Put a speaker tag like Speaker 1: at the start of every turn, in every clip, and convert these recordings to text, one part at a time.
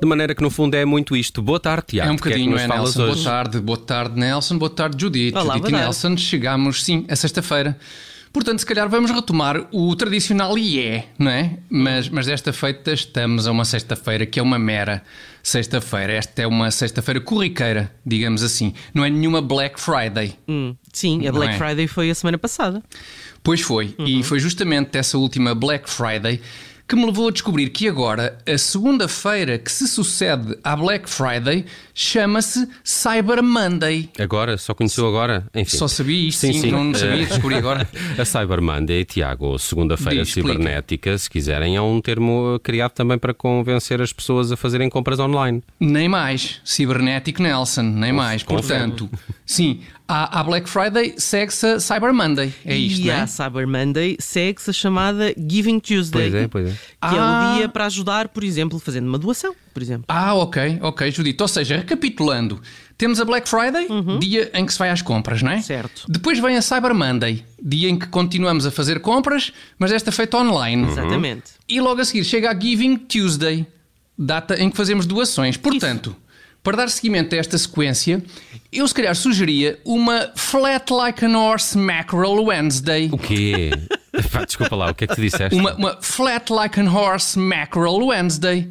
Speaker 1: De maneira que no fundo é muito isto. Boa tarde, Tiago.
Speaker 2: É um
Speaker 1: que
Speaker 2: bocadinho,
Speaker 1: que
Speaker 2: é,
Speaker 1: falas
Speaker 2: Nelson?
Speaker 1: hoje?
Speaker 2: Boa tarde, boa tarde, Nelson. Boa tarde, Judite.
Speaker 3: Olá,
Speaker 2: Judite
Speaker 3: boa
Speaker 2: e
Speaker 3: tarde.
Speaker 2: Nelson, chegamos, sim, a sexta-feira. Portanto, se calhar vamos retomar o tradicional e é, não é? Mas, mas desta feita estamos a uma sexta-feira que é uma mera sexta-feira. Esta é uma sexta-feira corriqueira, digamos assim. Não é nenhuma Black Friday.
Speaker 3: Hum, sim, a Black
Speaker 2: é?
Speaker 3: Friday foi a semana passada.
Speaker 2: Pois foi, e foi justamente essa última Black Friday que me levou a descobrir que agora a segunda-feira que se sucede à Black Friday chama-se Cyber Monday.
Speaker 1: Agora, só conheceu agora? Enfim.
Speaker 2: Só sabia isto, sim, não sabia,
Speaker 1: Eh,
Speaker 2: descobri agora.
Speaker 1: A Cyber Monday, Tiago, ou segunda-feira cibernética, se quiserem, é um termo criado também para convencer as pessoas a fazerem compras online.
Speaker 2: Nem mais, cibernético Nelson, nem mais.
Speaker 1: confere.
Speaker 2: Portanto, sim, à, à Black Friday segue-se a Cyber Monday. É isto,
Speaker 3: e
Speaker 2: não é?
Speaker 3: à Cyber Monday segue-se a chamada Giving Tuesday.
Speaker 1: Pois é, pois é.
Speaker 3: Que
Speaker 2: Ah.
Speaker 3: é o dia para ajudar, por exemplo, fazendo uma doação, por exemplo.
Speaker 2: Ah, ok, ok, Judito. Ou seja, recapitulando, temos a Black Friday, dia em que se vai às compras, não é?
Speaker 3: Certo.
Speaker 2: Depois vem a Cyber Monday, dia em que continuamos a fazer compras, mas esta feita online.
Speaker 3: Exatamente.
Speaker 2: E logo a seguir chega a Giving Tuesday, data em que fazemos doações. Portanto, para dar seguimento a esta sequência, eu se calhar sugeria uma Flat Like an Horse Mackerel Wednesday.
Speaker 1: O quê? Pá, desculpa lá, o que é que tu disseste?
Speaker 2: Uma, uma Flat Like an Horse Mackerel Wednesday.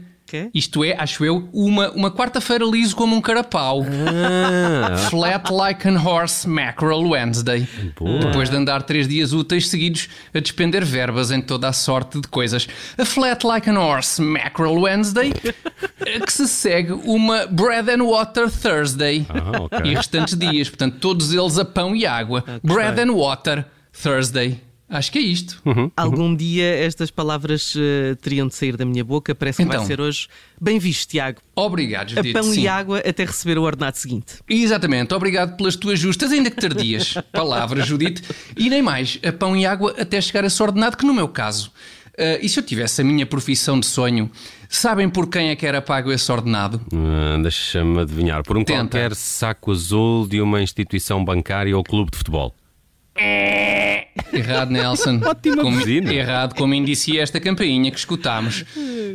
Speaker 2: Isto é, acho eu, uma, uma quarta-feira liso como um carapau.
Speaker 1: Ah,
Speaker 2: Flat like an horse mackerel Wednesday.
Speaker 1: Boa.
Speaker 2: Depois de andar três dias úteis seguidos a despender verbas em toda a sorte de coisas. A flat like an horse mackerel Wednesday, que se segue uma bread and water Thursday.
Speaker 1: Ah, ok.
Speaker 2: E restantes dias, portanto, todos eles a pão e água. bread and water Thursday. Acho que é isto.
Speaker 3: Algum dia estas palavras eh, teriam de sair da minha boca. Parece que
Speaker 2: Então.
Speaker 3: vai ser hoje. Bem visto, Tiago.
Speaker 2: Obrigado,
Speaker 3: A
Speaker 2: Judite.
Speaker 3: pão
Speaker 2: sim.
Speaker 3: e água até receber o ordenado seguinte.
Speaker 2: Exatamente, obrigado pelas tuas justas, ainda que tardias, palavras, Judite, e nem mais, a pão e água até chegar a esse ordenado, que no meu caso, ah, e se eu tivesse a minha profissão de sonho, sabem por quem é que era pago esse ordenado?
Speaker 1: Ah, Deixa-me adivinhar. Por um
Speaker 2: Tenta.
Speaker 1: qualquer saco azul de uma instituição bancária ou clube de futebol.
Speaker 2: Errado, Nelson.
Speaker 1: Ótima
Speaker 2: como,
Speaker 1: buzina.
Speaker 2: Errado, como indicia esta campainha que escutámos.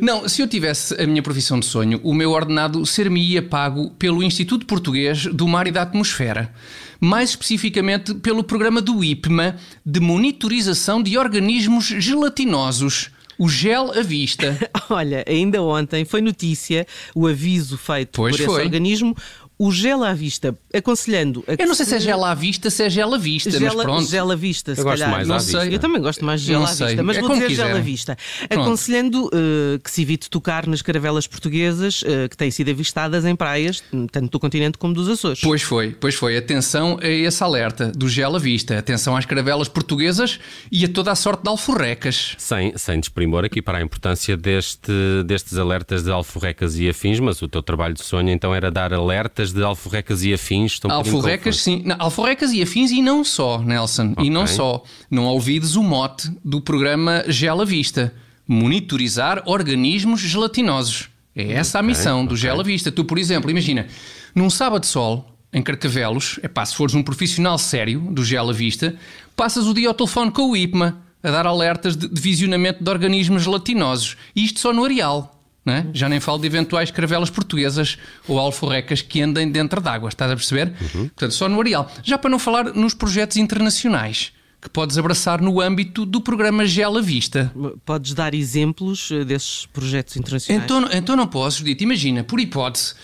Speaker 2: Não, se eu tivesse a minha profissão de sonho, o meu ordenado ser-me-ia pago pelo Instituto Português do Mar e da Atmosfera. Mais especificamente pelo programa do IPMA de monitorização de organismos gelatinosos. O gel à vista.
Speaker 3: Olha, ainda ontem foi notícia o aviso feito
Speaker 2: Pois
Speaker 3: por esse
Speaker 2: foi.
Speaker 3: organismo, o gel à vista, aconselhando a que
Speaker 2: Eu não sei se é gel à vista, se é gel à vista, mas
Speaker 3: Gel,
Speaker 2: pronto.
Speaker 3: gel à vista, se
Speaker 1: Eu gosto
Speaker 3: calhar.
Speaker 1: mais
Speaker 2: Não
Speaker 1: à
Speaker 2: sei.
Speaker 1: vista.
Speaker 3: Eu também gosto mais de gel à
Speaker 2: sei.
Speaker 3: vista, mas
Speaker 2: É
Speaker 3: vou dizer gel à vista.
Speaker 2: Pronto.
Speaker 3: Aconselhando eh, que se evite tocar nas caravelas portuguesas eh, que têm sido avistadas em praias, tanto do continente como dos Açores.
Speaker 2: Pois foi, pois foi. Atenção a esse alerta do gel à vista. Atenção às caravelas portuguesas e a toda a sorte de alforrecas.
Speaker 1: Sem, sem desprimor aqui para a importância deste, destes alertas de alforrecas e afins, mas o teu trabalho de sonho então era dar alertas de alforrecas e afins. Estou bocadinho
Speaker 2: Alforrecas, sim. Não, alforrecas e afins e não só, Nelson. E não só. Não olvides o mote do programa Gel à Vista. Monitorizar organismos gelatinosos. É essa a missão do
Speaker 1: ok.
Speaker 2: Gel à Vista. Tu, por exemplo, imagina, num sábado de sol, em Carcavelos, epá, se fores um profissional sério do Gel à Vista, passas o dia ao telefone com o IPMA a dar alertas de, de visionamento de organismos gelatinosos. E isto só no areal. Não é? Já nem falo de eventuais caravelas portuguesas ou alforrecas que andem dentro d'água, estás a perceber? Portanto, só no areal. Já para não falar nos projetos internacionais que podes abraçar no âmbito do programa Gel à Vista.
Speaker 3: Podes dar exemplos eh, desses projetos internacionais?
Speaker 2: Então, então não posso, Judite. Imagina, por hipótese,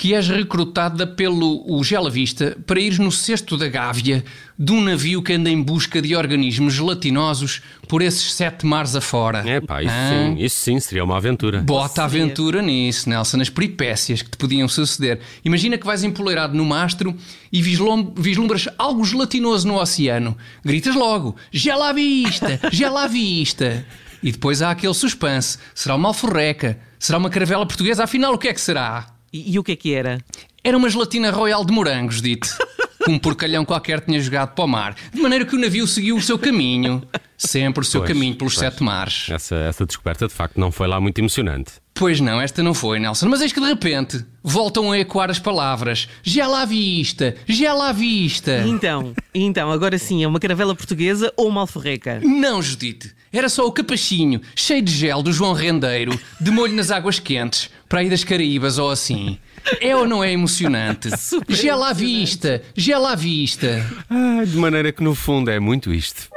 Speaker 2: que és recrutada pelo o Gel à Vista para ires no cesto da Gávea de um navio que anda em busca de organismos gelatinosos por esses sete mares afora.
Speaker 1: É pá, isso,
Speaker 2: Ah.
Speaker 1: sim, isso sim seria uma aventura.
Speaker 2: Bota aventura nisso, Nelson, nas peripécias que te podiam suceder. Imagina que vais empoleirado no mastro e vislum- vislumbras algo gelatinoso no oceano. Gritas logo: gel à vista, gel à vista. E depois há aquele suspense: será uma alforreca? Será uma caravela portuguesa? Afinal, o que é que será?
Speaker 3: E, e o que é que era?
Speaker 2: Era uma gelatina royal de morangos, dito. Que um porcalhão qualquer tinha jogado para o mar. De maneira que o navio seguiu o seu caminho. Sempre o seu
Speaker 1: Pois,
Speaker 2: caminho pelos
Speaker 1: pois.
Speaker 2: sete mares.
Speaker 1: Essa, essa descoberta de facto não foi lá muito emocionante.
Speaker 2: Pois não, esta não foi, Nelson. Mas eis que de repente voltam a ecoar as palavras: gela à vista, gela à vista.
Speaker 3: Então, então, agora sim, é uma caravela portuguesa ou uma alforreca?
Speaker 2: Não, Judite. Era só o capachinho, cheio de gel do João Rendeiro, de molho nas águas quentes, para aí das Caraíbas ou assim. É ou não é emocionante?
Speaker 3: Super
Speaker 2: gel à vista, gel à vista.
Speaker 1: Ah, de maneira que no fundo é muito isto.